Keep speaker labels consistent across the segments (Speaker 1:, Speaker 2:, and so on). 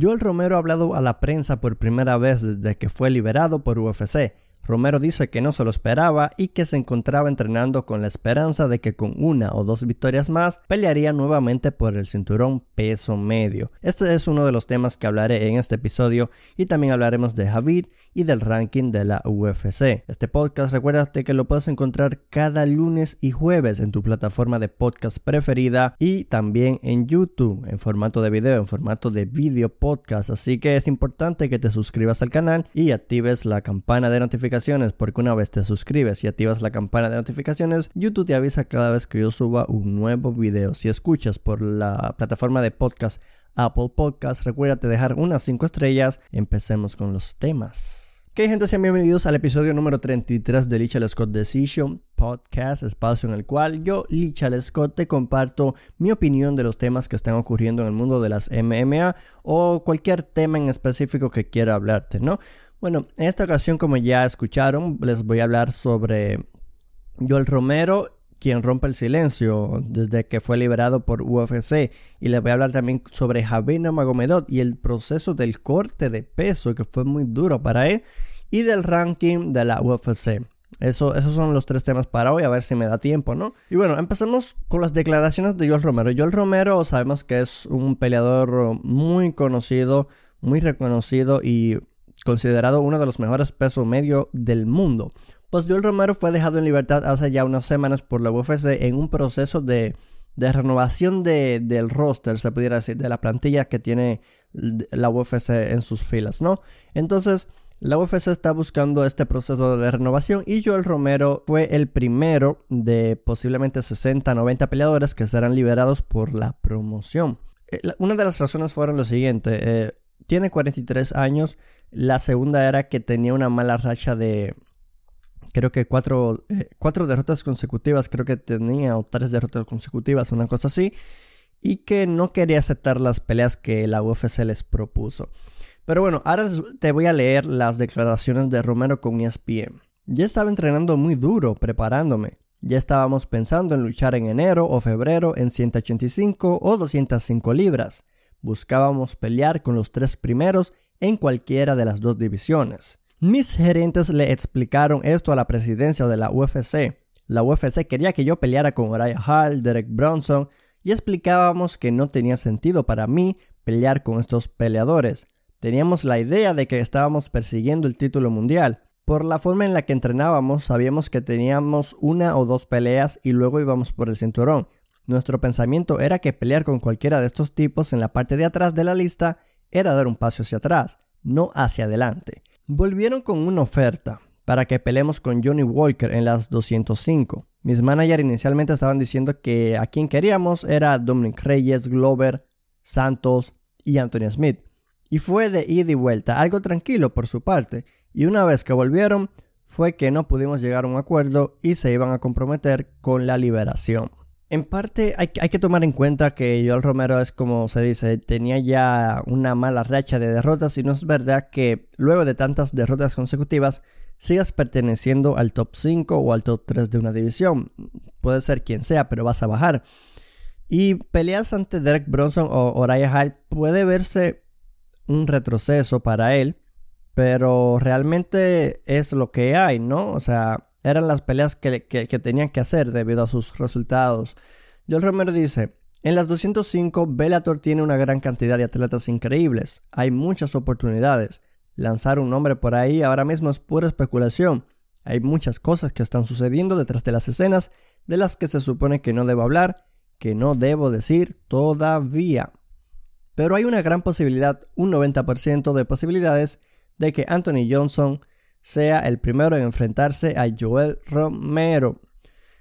Speaker 1: Joel Romero ha hablado a la prensa por primera vez desde que fue liberado por UFC. Romero dice que no se lo esperaba y que se encontraba entrenando con la esperanza de que con una o dos victorias más pelearía nuevamente por el cinturón peso medio. Este es uno de los temas que hablaré en este episodio y también hablaremos de Javid y del ranking de la UFC. Este podcast recuérdate que lo puedes encontrar cada lunes y jueves en tu plataforma de podcast preferida y también en YouTube en formato de video, en formato de video podcast. Así que es importante que te suscribas al canal y actives la campana de notificaciones porque una vez te suscribes y activas la campana de notificaciones, YouTube te avisa cada vez que yo suba un nuevo video. Si escuchas por la plataforma de podcast Apple Podcast. Recuérdate dejar unas 5 estrellas. Empecemos con los temas. ¿Qué gente? Sean bienvenidos al episodio número 33 de Lichal Scott Decision Podcast, espacio en el cual yo, Lichal Scott, te comparto mi opinión de los temas que están ocurriendo en el mundo de las MMA o cualquier tema en específico que quiera hablarte, ¿no? Bueno, en esta ocasión, como ya escucharon, les voy a hablar sobre Joel Romero quien rompe el silencio desde que fue liberado por UFC. Y les voy a hablar también sobre Javier Magomedot y el proceso del corte de peso que fue muy duro para él. Y del ranking de la UFC. Eso, esos son los tres temas para hoy, a ver si me da tiempo, ¿no? Y bueno, empezamos con las declaraciones de Joel Romero. Joel Romero sabemos que es un peleador muy conocido, muy reconocido y considerado uno de los mejores pesos medio del mundo. Pues Joel Romero fue dejado en libertad hace ya unas semanas por la UFC en un proceso de, renovación del roster, se pudiera decir, de la plantilla que tiene la UFC en sus filas, ¿no? Entonces, la UFC está buscando este proceso de renovación y Joel Romero fue el primero de posiblemente 60, 90 peleadores que serán liberados por la promoción. Eh, una de las razones fueron lo siguiente, eh, tiene 43 años, la segunda era que tenía una mala racha de, creo que cuatro, eh, cuatro derrotas consecutivas, creo que tenía, o tres derrotas consecutivas, una cosa así, y que no quería aceptar las peleas que la UFC les propuso. Pero bueno, ahora te voy a leer las declaraciones de Romero con ESPN. Ya estaba entrenando muy duro, preparándome. Ya estábamos pensando en luchar en enero o febrero en 185 o 205 libras. Buscábamos pelear con los tres primeros en cualquiera de las dos divisiones. Mis gerentes le explicaron esto a la presidencia de la UFC. La UFC quería que yo peleara con Uriah Hall, Derek Bronson, y explicábamos que no tenía sentido para mí pelear con estos peleadores. Teníamos la idea de que estábamos persiguiendo el título mundial. Por la forma en la que entrenábamos, sabíamos que teníamos una o dos peleas y luego íbamos por el cinturón. Nuestro pensamiento era que pelear con cualquiera de estos tipos en la parte de atrás de la lista era dar un paso hacia atrás, no hacia adelante. Volvieron con una oferta para que peleemos con Johnny Walker en las 205. Mis managers inicialmente estaban diciendo que a quien queríamos era Dominic Reyes, Glover, Santos y Anthony Smith. Y fue de ida y vuelta, algo tranquilo por su parte. Y una vez que volvieron, fue que no pudimos llegar a un acuerdo y se iban a comprometer con la liberación. En parte hay, que tomar en cuenta que Joel Romero es como se dice, tenía ya una mala racha de derrotas y no es verdad que luego de tantas derrotas consecutivas sigas perteneciendo al top 5 o al top 3 de una división. Puede ser quien sea, pero vas a bajar. Y peleas ante Derek Bronson o Uriah Hall puede verse un retroceso para él, pero realmente es lo que hay, ¿no? O sea, eran las peleas que, tenían que hacer debido a sus resultados. Joel Romero dice, en las 205 Bellator tiene una gran cantidad de atletas increíbles, hay muchas oportunidades. Lanzar un nombre por ahí ahora mismo es pura especulación. Hay muchas cosas que están sucediendo detrás de las escenas de las que se supone que no debo hablar, que no debo decir todavía. Pero hay una gran posibilidad, un 90% de posibilidades, de que Anthony Johnson sea el primero en enfrentarse a Joel Romero.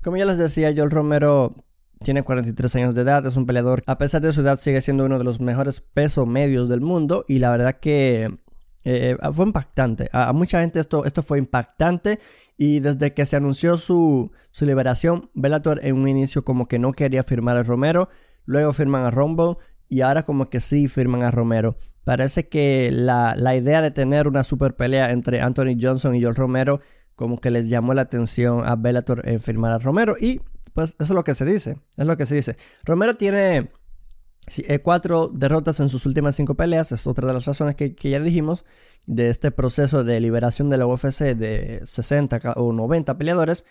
Speaker 1: Como ya les decía, Joel Romero tiene 43 años de edad, es un peleador, a pesar de su edad sigue siendo uno de los mejores pesos medios del mundo y la verdad que eh, fue impactante. A, mucha gente esto, esto fue impactante y desde que se anunció su, su liberación, Bellator en un inicio como que no quería firmar a Romero, luego firman a Rumble y ahora como que sí firman a Romero. Parece que la, idea de tener una super pelea entre Anthony Johnson y Joel Romero como que les llamó la atención a Bellator en firmar a Romero y pues eso es lo que se dice, es lo que se dice. Romero tiene eh, cuatro derrotas en sus últimas cinco peleas, es otra de las razones que, ya dijimos de este proceso de liberación de la UFC de 60 o 90 peleadores.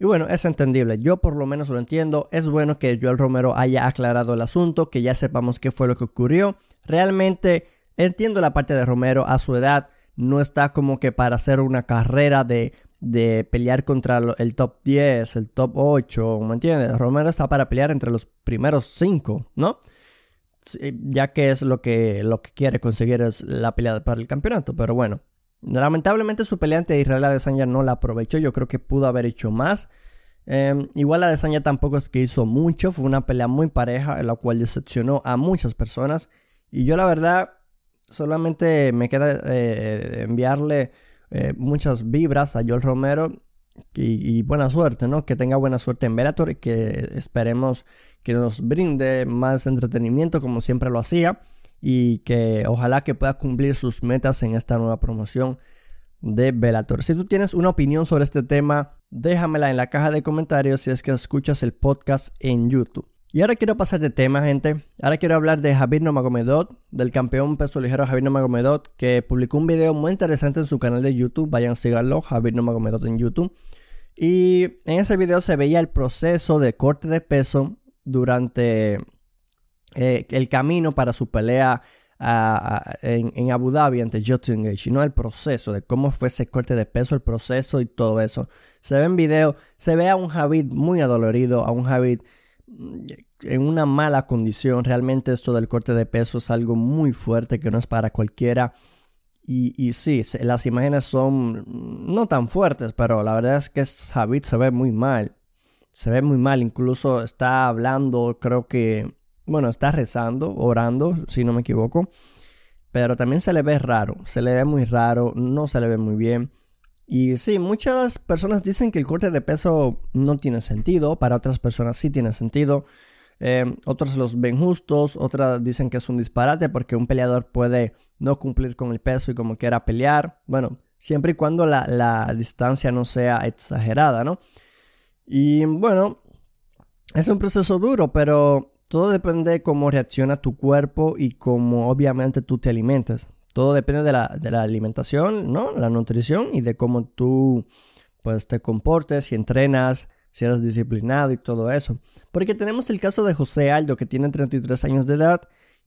Speaker 1: Y bueno, es entendible, yo por lo menos lo entiendo, es bueno que Joel Romero haya aclarado el asunto, que ya sepamos qué fue lo que ocurrió. Realmente entiendo la parte de Romero a su edad, no está como que para hacer una carrera de, de pelear contra el top 10, el top 8, ¿me entiendes? Romero está para pelear entre los primeros 5, ¿no? ya que es lo que, lo que quiere conseguir es la pelea para el campeonato. Pero bueno, lamentablemente su pelea ante Israel Adesanya no la aprovechó. Yo creo que pudo haber hecho más. Eh, igual Adesanya tampoco es que hizo mucho. Fue una pelea muy pareja, en la cual decepcionó a muchas personas. Y yo la verdad solamente me queda eh, enviarle eh, muchas vibras a Joel Romero y, buena suerte, ¿no? Que tenga buena suerte en Bellator y que esperemos que nos brinde más entretenimiento como siempre lo hacía y que ojalá que pueda cumplir sus metas en esta nueva promoción de Bellator. Si tú tienes una opinión sobre este tema, déjamela en la caja de comentarios si es que escuchas el podcast en YouTube. Y ahora quiero pasar de tema, gente. Ahora quiero hablar de Javier Nomagomedot, del campeón peso ligero Javier Nomagomedot, que publicó un video muy interesante en su canal de YouTube. Vayan a seguirlo, Javier Nomagomedot en YouTube. Y en ese video se veía el proceso de corte de peso durante eh, el camino para su pelea en, Abu Dhabi ante Justin y no el proceso de cómo fue ese corte de peso, el proceso y todo eso. Se ve en video, se ve a un Javid muy adolorido, a un Javid mm, en una mala condición. Realmente esto del corte de peso es algo muy fuerte que no es para cualquiera. Y, y sí, las imágenes son mm, no tan fuertes, pero la verdad es que Javid se ve muy mal se ve muy mal, incluso está hablando, creo que, bueno, está rezando, orando, si no me equivoco, pero también se le ve raro, se le ve muy raro, no se le ve muy bien. Y sí, muchas personas dicen que el corte de peso no tiene sentido, para otras personas sí tiene sentido. Eh, otros los ven justos, otras dicen que es un disparate porque un peleador puede no cumplir con el peso y como quiera pelear. Bueno, siempre y cuando la, la distancia no sea exagerada, ¿no? Y bueno, es un proceso duro, pero todo depende de cómo reacciona tu cuerpo y cómo obviamente tú te alimentas. Todo depende de la, de la alimentación, ¿no? La nutrición y de cómo tú pues te comportes y entrenas, si eres disciplinado y todo eso. Porque tenemos el caso de José Aldo que tiene 33 años de edad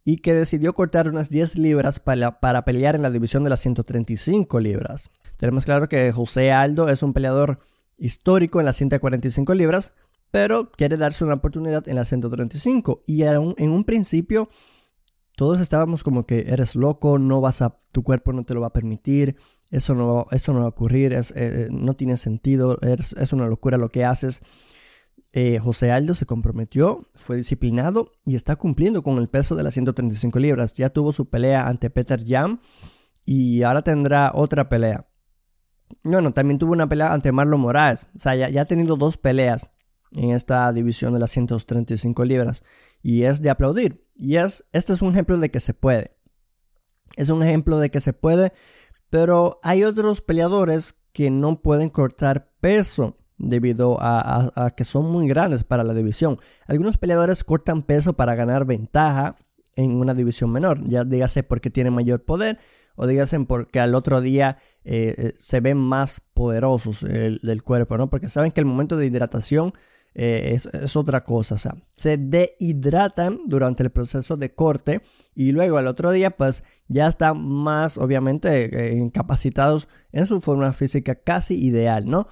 Speaker 1: y que decidió cortar unas 10 libras para, para pelear en la división de las 135 libras. Tenemos claro que José Aldo es un peleador histórico en las 145 libras, pero quiere darse una oportunidad en las 135. Y en un principio todos estábamos como que eres loco, no vas a, tu cuerpo no te lo va a permitir, eso no, eso no va a ocurrir, es, eh, no tiene sentido, es, es, una locura lo que haces. Eh, José Aldo se comprometió, fue disciplinado y está cumpliendo con el peso de las 135 libras. Ya tuvo su pelea ante Peter Jam y ahora tendrá otra pelea. Bueno, también tuvo una pelea ante Marlon Moraes. O sea, ya, ha tenido dos peleas en esta división de las 135 libras. Y es de aplaudir. Y es, este es un ejemplo de que se puede. Es un ejemplo de que se puede. Pero hay otros peleadores que no pueden cortar peso debido a, que son muy grandes para la división. Algunos peleadores cortan peso para ganar ventaja en una división menor. Ya dígase porque tienen mayor poder o dígase porque al otro día eh, eh, se ven más poderosos el, del cuerpo, ¿no? Porque saben que el momento de hidratación eh, es, otra cosa, o sea, se dehidratan durante el proceso de corte y luego al otro día pues ya están más obviamente incapacitados en su forma física casi ideal, ¿no?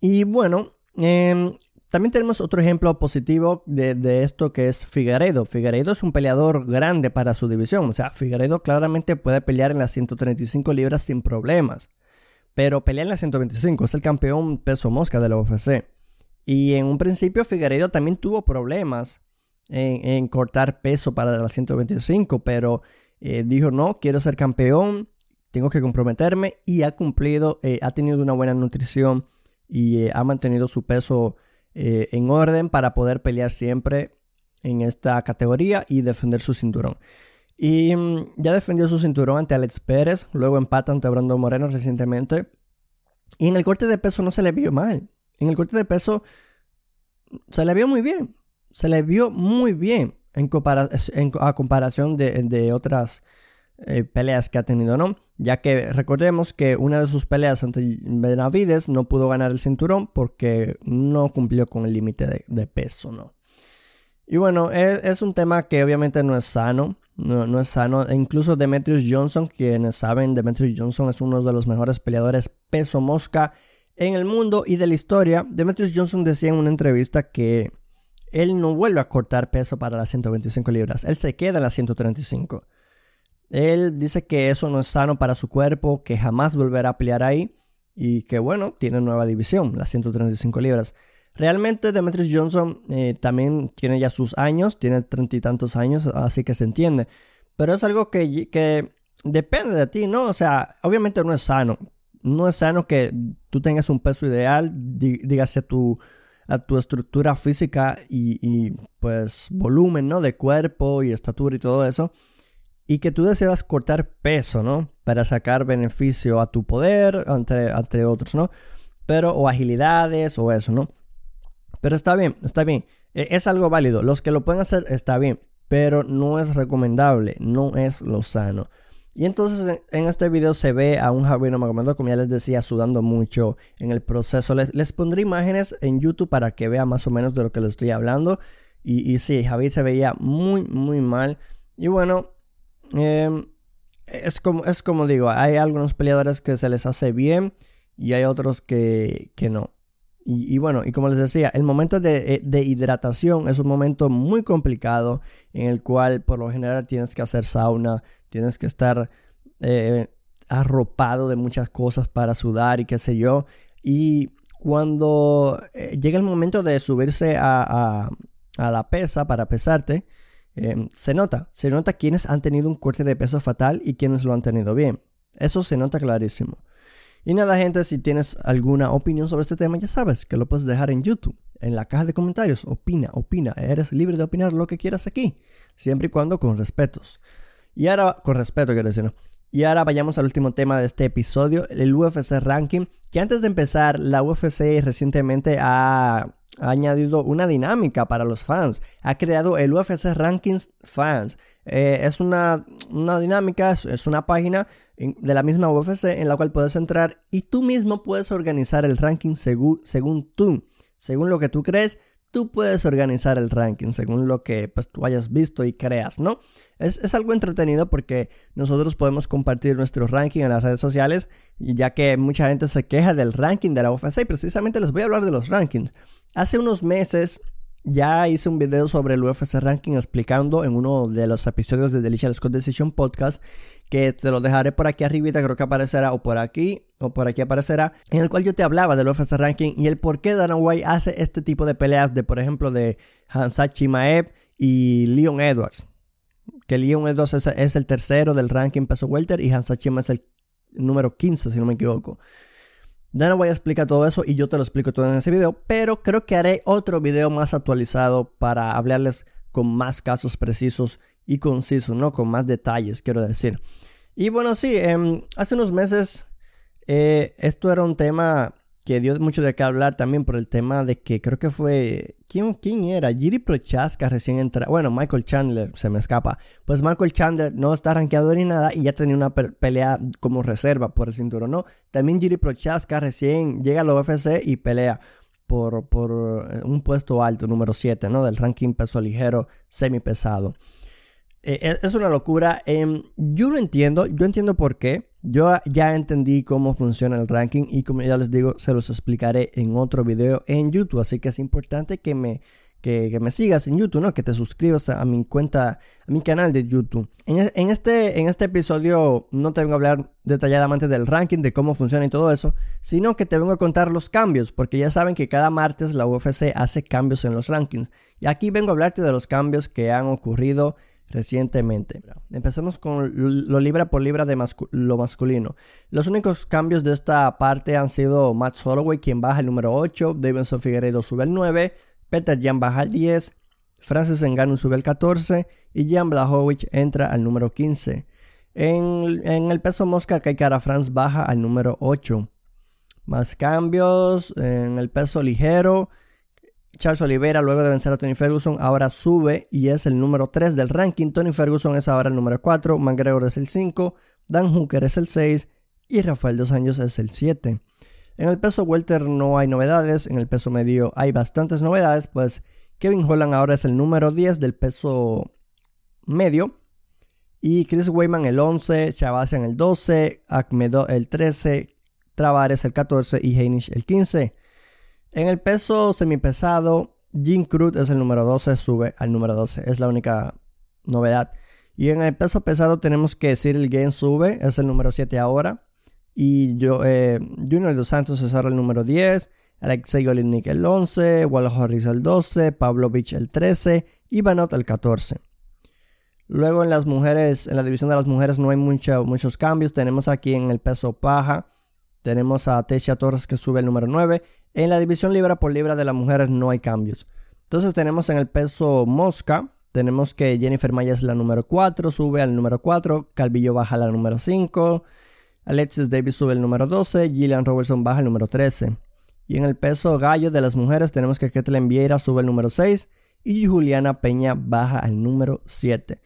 Speaker 1: Y bueno, eh, también tenemos otro ejemplo positivo de, esto que es Figueiredo. Figueiredo es un peleador grande para su división. O sea, Figueiredo claramente puede pelear en las 135 libras sin problemas. Pero pelea en las 125. Es el campeón peso mosca de la UFC. Y en un principio Figueiredo también tuvo problemas en, cortar peso para las 125. Pero eh, dijo, no, quiero ser campeón. Tengo que comprometerme. Y ha cumplido, eh, ha tenido una buena nutrición. Y eh, ha mantenido su peso en orden para poder pelear siempre en esta categoría y defender su cinturón. Y mm, ya defendió su cinturón ante Alex Pérez, luego empata ante Brando Moreno recientemente. Y en el corte de peso no se le vio mal. En el corte de peso se le vio muy bien. Se le vio muy bien. en, a comparación de, otras eh, peleas que ha tenido, ¿no? Ya que recordemos que una de sus peleas ante Benavides no pudo ganar el cinturón porque no cumplió con el límite de, peso, ¿no? Y bueno, es, es, un tema que obviamente no es sano, no, no, es sano. E incluso Demetrius Johnson, quienes saben, Demetrius Johnson es uno de los mejores peleadores peso mosca en el mundo y de la historia. Demetrius Johnson decía en una entrevista que él no vuelve a cortar peso para las 125 libras, él se queda en las 135. Él dice que eso no es sano para su cuerpo, que jamás volverá a pelear ahí y que bueno, tiene nueva división, las 135 libras. Realmente Demetrius Johnson eh, también tiene ya sus años, tiene treinta y tantos años, así que se entiende. Pero es algo que, que depende de ti, ¿no? O sea, obviamente no es sano. No es sano que tú tengas un peso ideal, dígase tu a tu estructura física y, pues volumen, ¿no? De cuerpo y estatura y todo eso. Y que tú deseas cortar peso, ¿no? Para sacar beneficio a tu poder, entre, entre otros, ¿no? Pero, o agilidades o eso, ¿no? Pero está bien, está bien. E, es algo válido. Los que lo pueden hacer está bien. Pero no es recomendable, no es lo sano. Y entonces en este video se ve a un Javier Magomedov, como ya les decía, sudando mucho en el proceso. Les, pondré imágenes en YouTube para que vean más o menos de lo que les estoy hablando. Y, y sí, Javier se veía muy, muy mal. Y bueno, em, es, como, es como digo, hay algunos peleadores que se les hace bien y hay otros que, que no. Y, bueno, y como les decía, el momento de, eh, de, hidratación es un momento muy complicado en el cual por lo general tienes que hacer sauna, tienes que estar eh, arropado de muchas cosas para sudar y qué sé yo. Y cuando eh, llega el momento de subirse a, la pesa para pesarte, se nota, se nota quienes han tenido un corte de peso fatal y quienes lo han tenido bien. Eso se nota clarísimo. Y nada, gente, si tienes alguna opinión sobre este tema, ya sabes que lo puedes dejar en YouTube, en la caja de comentarios. Opina, opina. Eres libre de opinar lo que quieras aquí, siempre y cuando con respetos. Y ahora, con respeto quiero decir, Y ahora vayamos al último tema de este episodio, el UFC Ranking, que antes de empezar, la UFC recientemente ha, añadido una dinámica para los fans. Ha creado el UFC Rankings Fans. Eh, es una, una dinámica, es una página de la misma UFC en la cual puedes entrar y tú mismo puedes organizar el ranking según, tú, según lo que tú crees. Tú puedes organizar el ranking según lo que pues, tú hayas visto y creas, ¿no? Es, es, algo entretenido porque nosotros podemos compartir nuestro ranking en las redes sociales, ya que mucha gente se queja del ranking de la UFC y precisamente les voy a hablar de los rankings. Hace unos meses ya hice un video sobre el UFC Ranking explicando en uno de los episodios de Delicious Scott Decision Podcast que te lo dejaré por aquí arribita, creo que aparecerá o por aquí o por aquí aparecerá, en el cual yo te hablaba del UFC Ranking y el por qué Dana White hace este tipo de peleas de, por ejemplo, de Hansat Chimaev y Leon Edwards. Que Leon Edwards es, el tercero del ranking peso welter y Hansat Chimaev es el número 15, si no me equivoco. Ya no voy a explicar todo eso y yo te lo explico todo en ese video, pero creo que haré otro video más actualizado para hablarles con más casos precisos y concisos, ¿no? Con más detalles, quiero decir. Y bueno, sí, em, hace unos meses eh, esto era un tema que dio mucho de qué hablar también por el tema de que creo que fue. ¿Quién, quién era? Giri Prochaska recién entra. Bueno, Michael Chandler, se me escapa. Pues Michael Chandler no está rankeado ni nada y ya tenía una pelea como reserva por el cinturón, ¿no? También Giri Prochaska recién llega a la UFC y pelea por, por eh, un puesto alto, número 7, ¿no? Del ranking peso ligero, semi pesado. Eh, es una locura. Em, yo lo entiendo, yo entiendo por qué. Yo ya entendí cómo funciona el ranking y como ya les digo, se los explicaré en otro video en YouTube. Así que es importante que me, que, me sigas en YouTube, ¿no? Que te suscribas a, mi cuenta, a mi canal de YouTube. En, en, este, en este episodio no te vengo a hablar detalladamente del ranking, de cómo funciona y todo eso, sino que te vengo a contar los cambios, porque ya saben que cada martes la UFC hace cambios en los rankings. Y aquí vengo a hablarte de los cambios que han ocurrido recientemente. Empecemos con lo libra por libra de lo masculino. Los únicos cambios de esta parte han sido Matt Holloway, quien baja el número 8, Davidson Figueredo sube al 9, Peter Jan baja al 10, Francis Ngannou sube al 14 y Jan Blachowicz entra al número 15. En, el peso mosca, Kaikara Franz baja al número 8. Más cambios en el peso ligero. Charles Oliveira, luego de vencer a Tony Ferguson, ahora sube y es el número 3 del ranking. Tony Ferguson es ahora el número 4, McGregor es el 5, Dan Hooker es el 6 y Rafael Dos Años es el 7. En el peso welter no hay novedades, en el peso medio hay bastantes novedades, pues Kevin Holland ahora es el número 10 del peso medio y Chris Weyman el 11, en el 12, Akmedo el 13, Travares el 14 y Heinisch el 15. En el peso semipesado, Jim Cruz es el número 12, sube al número 12. Es la única novedad. Y en el peso pesado tenemos que el Game sube, es el número 7 ahora. Y yo, eh, Junior Dos Santos es el número 10. Alexei Golinnik el 11, Walla Harris el 12, Pavlovich el 13 y el 14. Luego en las mujeres, en la división de las mujeres no hay muchos cambios. Tenemos aquí en el peso paja, tenemos a Tessia Torres que sube el número 9 en la división libra por libra de las mujeres no hay cambios. Entonces tenemos en el peso mosca, tenemos que Jennifer Maya es la número 4, sube al número 4, Calvillo baja a la número 5, Alexis Davis sube el número 12, Gillian Robertson baja el número 13. Y en el peso gallo de las mujeres tenemos que Kathleen Vieira sube el número 6 y Juliana Peña baja al número 7.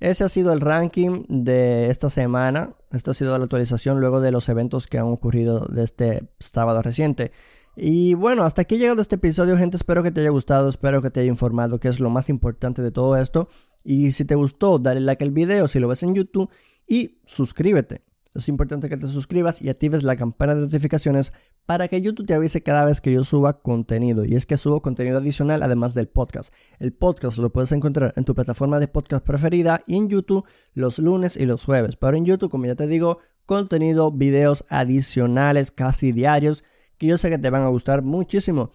Speaker 1: Ese ha sido el ranking de esta semana. Esta ha sido la actualización luego de los eventos que han ocurrido de este sábado reciente. Y bueno, hasta aquí ha llegado este episodio, gente. Espero que te haya gustado, espero que te haya informado, que es lo más importante de todo esto. Y si te gustó, dale like al video si lo ves en YouTube y suscríbete. Es importante que te suscribas y actives la campana de notificaciones para que YouTube te avise cada vez que yo suba contenido. Y es que subo contenido adicional además del podcast. El podcast lo puedes encontrar en tu plataforma de podcast preferida y en YouTube los lunes y los jueves. Pero en YouTube, como ya te digo, contenido, videos adicionales casi diarios que yo sé que te van a gustar muchísimo.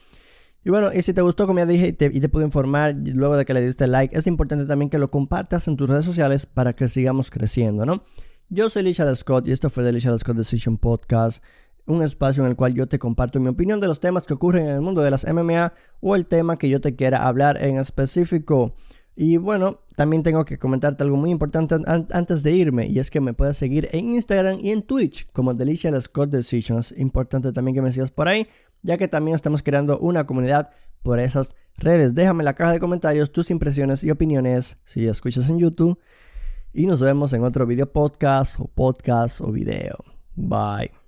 Speaker 1: Y bueno, y si te gustó, como ya dije, y te, y puedo informar luego de que le diste like, es importante también que lo compartas en tus redes sociales para que sigamos creciendo, ¿no? Yo soy Richard Scott y esto fue The Richard Scott Decision Podcast, un espacio en el cual yo te comparto mi opinión de los temas que ocurren en el mundo de las MMA o el tema que yo te quiera hablar en específico. Y bueno, también tengo que comentarte algo muy importante antes de irme y es que me puedes seguir en Instagram y en Twitch como Delicious Scott Decisions. Importante también que me sigas por ahí, ya que también estamos creando una comunidad por esas redes. Déjame en la caja de comentarios tus impresiones y opiniones si escuchas en YouTube. Y nos vemos en otro video podcast o podcast o video. Bye.